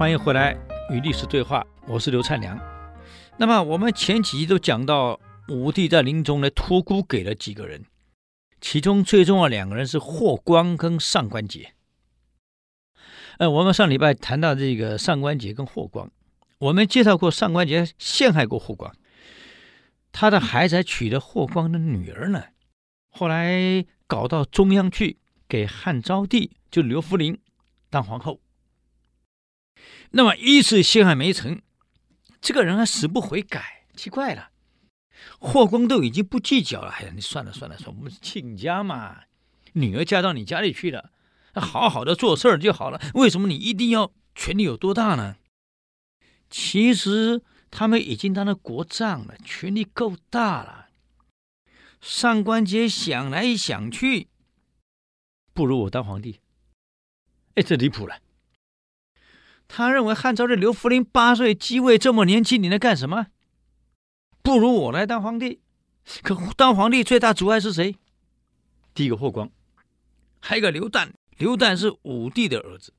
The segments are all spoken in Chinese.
欢迎回来与历史对话，我是刘灿良。那么我们前几集都讲到，武帝在临终呢托孤给了几个人，其中最重要的两个人是霍光跟上官桀。呃，我们上礼拜谈到这个上官桀跟霍光，我们介绍过上官桀陷害过霍光，他的孩子还娶了霍光的女儿呢，后来搞到中央去，给汉昭帝就刘弗陵当皇后。那么一次陷害没成，这个人还死不悔改，奇怪了。霍光都已经不计较了，哎呀，你算了算了，说我们是亲家嘛，女儿嫁到你家里去了，好好的做事儿就好了。为什么你一定要权力有多大呢？其实他们已经当了国丈了，权力够大了。上官桀想来想去，不如我当皇帝。哎，这离谱了。他认为汉昭帝刘弗陵八岁继位，这么年轻，你能干什么？不如我来当皇帝。可当皇帝最大阻碍是谁？第一个霍光，还有一个刘旦。刘旦是武帝的儿子。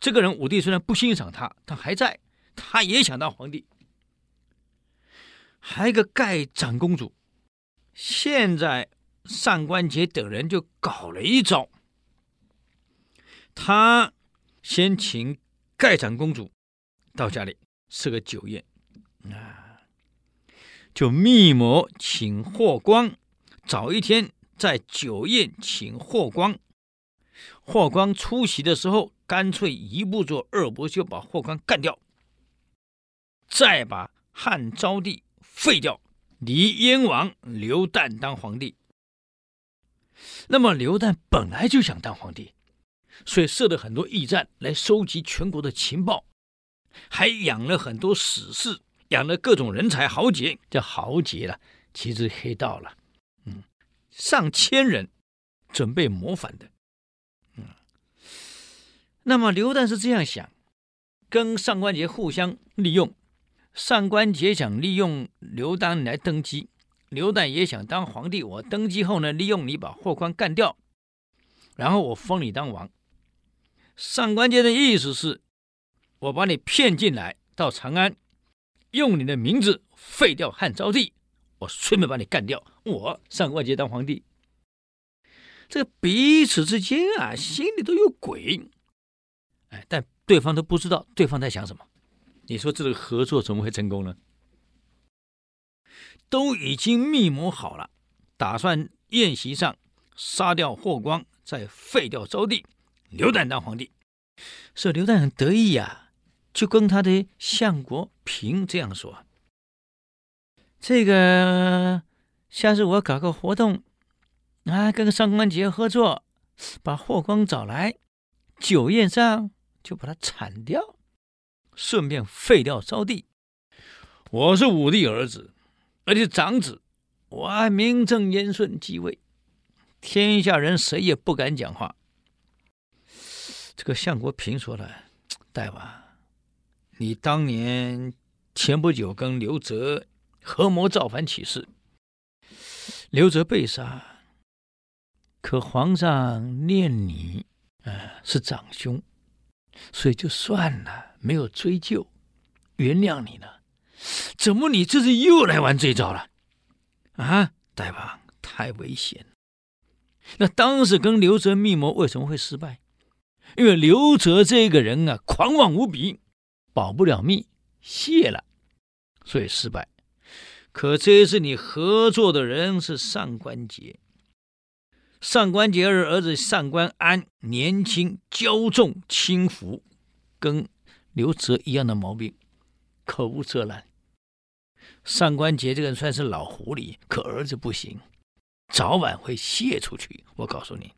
这个人武帝虽然不欣赏他，但还在，他也想当皇帝。还有一个盖长公主。现在上官桀等人就搞了一招，他先请。盖长公主到家里设个酒宴，啊，就密谋请霍光，早一天在酒宴请霍光。霍光出席的时候，干脆一不做二不休，把霍光干掉，再把汉昭帝废掉，立燕王刘旦当皇帝。那么刘旦本来就想当皇帝。所以设了很多驿站来收集全国的情报，还养了很多死士，养了各种人才豪杰，叫豪杰了，其实黑道了，嗯，上千人准备谋反的，嗯。那么刘旦是这样想，跟上官桀互相利用，上官桀想利用刘旦来登基，刘旦也想当皇帝，我登基后呢，利用你把霍光干掉，然后我封你当王。上官桀的意思是，我把你骗进来到长安，用你的名字废掉汉昭帝，我顺便把你干掉，我上官桀当皇帝。这个彼此之间啊，心里都有鬼，哎，但对方都不知道对方在想什么。你说这个合作怎么会成功呢？都已经密谋好了，打算宴席上杀掉霍光，再废掉昭帝。刘旦当皇帝，所以刘旦很得意呀、就跟他的相国平这样说：“这个下次我搞个活动，啊，跟上官桀合作，把霍光找来，酒宴上就把他铲掉，顺便废掉昭帝。我是武帝儿子，而且长子，我还名正言顺继位，天下人谁也不敢讲话。”这个相国平说了：“ 大王，你当年前不久跟刘泽合谋造反起事，刘泽被杀，可皇上念你啊是长兄，所以就算了，没有追究，原谅你了。怎么你这次又来玩这招了？啊，大王太危险了！那当时跟刘泽密谋为什么会失败？”因为刘泽这个人啊，狂妄无比，保不了密，泄了，所以失败。可这一次你合作的人是上官桀，上官桀的儿子上官安年轻骄纵轻浮，跟刘泽一样的毛病，口无遮拦。上官桀这个人算是老狐狸，可儿子不行，早晚会泄出去。我告诉你。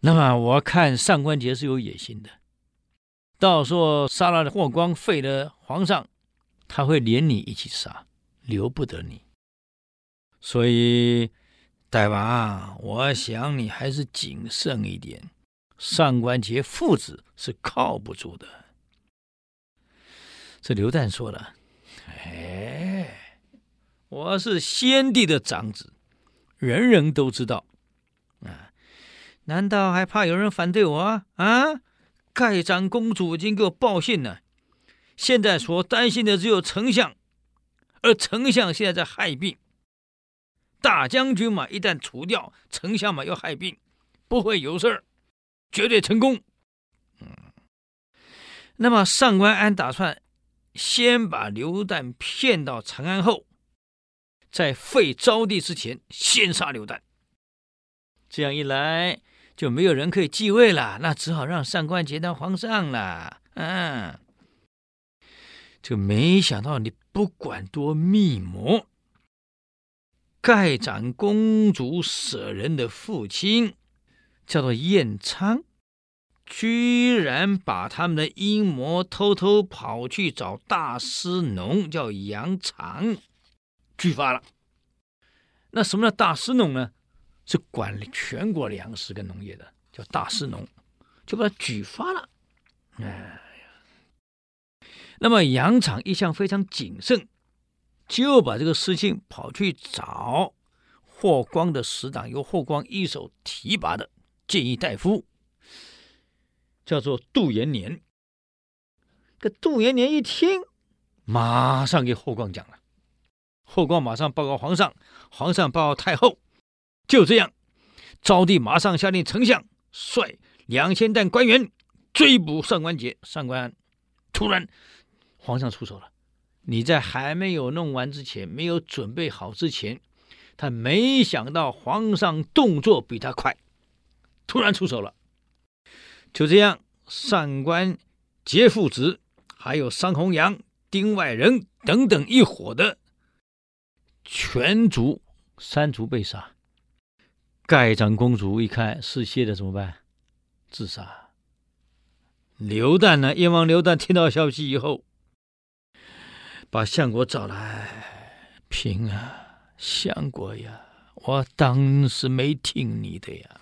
那么我看上官桀是有野心的，到时候杀了霍光，废了皇上，他会连你一起杀，留不得你。所以，大王，我想你还是谨慎一点。上官桀父子是靠不住的。这刘旦说了：“哎，我是先帝的长子，人人都知道。”难道还怕有人反对我啊？盖长公主已经给我报信了，现在所担心的只有丞相，而丞相现在在害病。大将军嘛，一旦除掉丞相嘛，又害病，不会有事儿，绝对成功。嗯，那么上官安打算先把刘旦骗到长安后，在废昭帝之前先杀刘旦。这样一来，就没有人可以继位了，那只好让上官桀当皇上了。嗯，就没想到你不管多密谋。盖长公主舍人的父亲叫做燕昌，居然把他们的阴谋偷偷跑去找大师农，叫杨长，举发了。那什么叫大师农呢？是管全国粮食跟农业的，叫大司农，就把他举发了。哎呀，那么杨常一向非常谨慎。就把这个事情跑去找霍光的死党，由霍光一手提拔的谏议大夫，叫做杜延年。这杜延年一听，马上给霍光讲了。霍光马上报告皇上，皇上报告太后。就这样，昭帝马上下令丞相率两千担官员追捕上官桀、上官。突然，皇上出手了。你在还没有弄完之前，没有准备好之前，他没想到皇上动作比他快，突然出手了。就这样，上官桀父子，还有桑弘羊、丁外人等等一伙的全族三族被杀。盖长公主一看是谢的怎么办？自杀。刘旦呢？燕王刘旦听到消息以后。把相国找来，平啊，相国呀，我当时没听你的呀。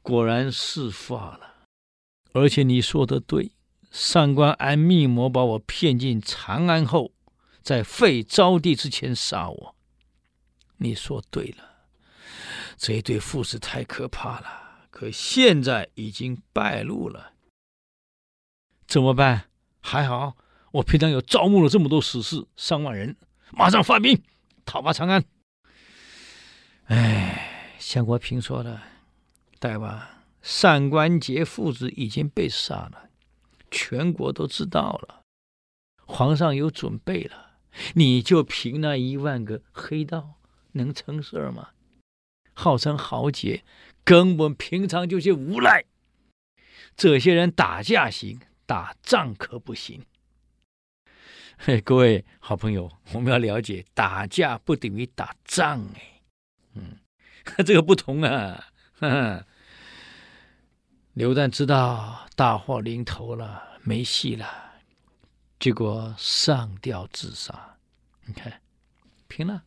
果然事发了，而且你说的对，上官安密谋把我骗进长安后，在废昭帝之前杀我。你说对了，这一对父子太可怕了，可现在已经败露了，怎么办？还好。我平常有招募了这么多死士，上万人，马上发兵讨伐长安。哎，相国平说了，大王，上官桀父子已经被杀了，全国都知道了，皇上有准备了，你就凭那一万个黑道能成事儿吗？号称豪杰，根本平常就是无赖。这些人打架行，打仗可不行。嘿，各位好朋友，我们要了解，打架不等于打仗哎，嗯，这个不同啊。呵呵，刘旦知道大祸临头了，没戏了，结果上吊自杀。你看，拼了。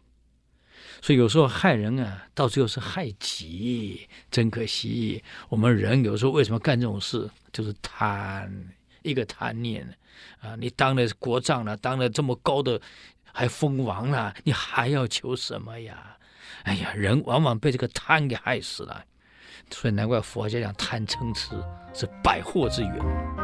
所以有时候害人啊，到最后是害己，真可惜。我们人有时候为什么干这种事，就是贪。一个贪念，啊，你当了国丈了，当了这么高的，还封王了，你还要求什么呀？哎呀，人往往被这个贪给害死了，所以难怪佛家讲贪嗔痴是百祸之源。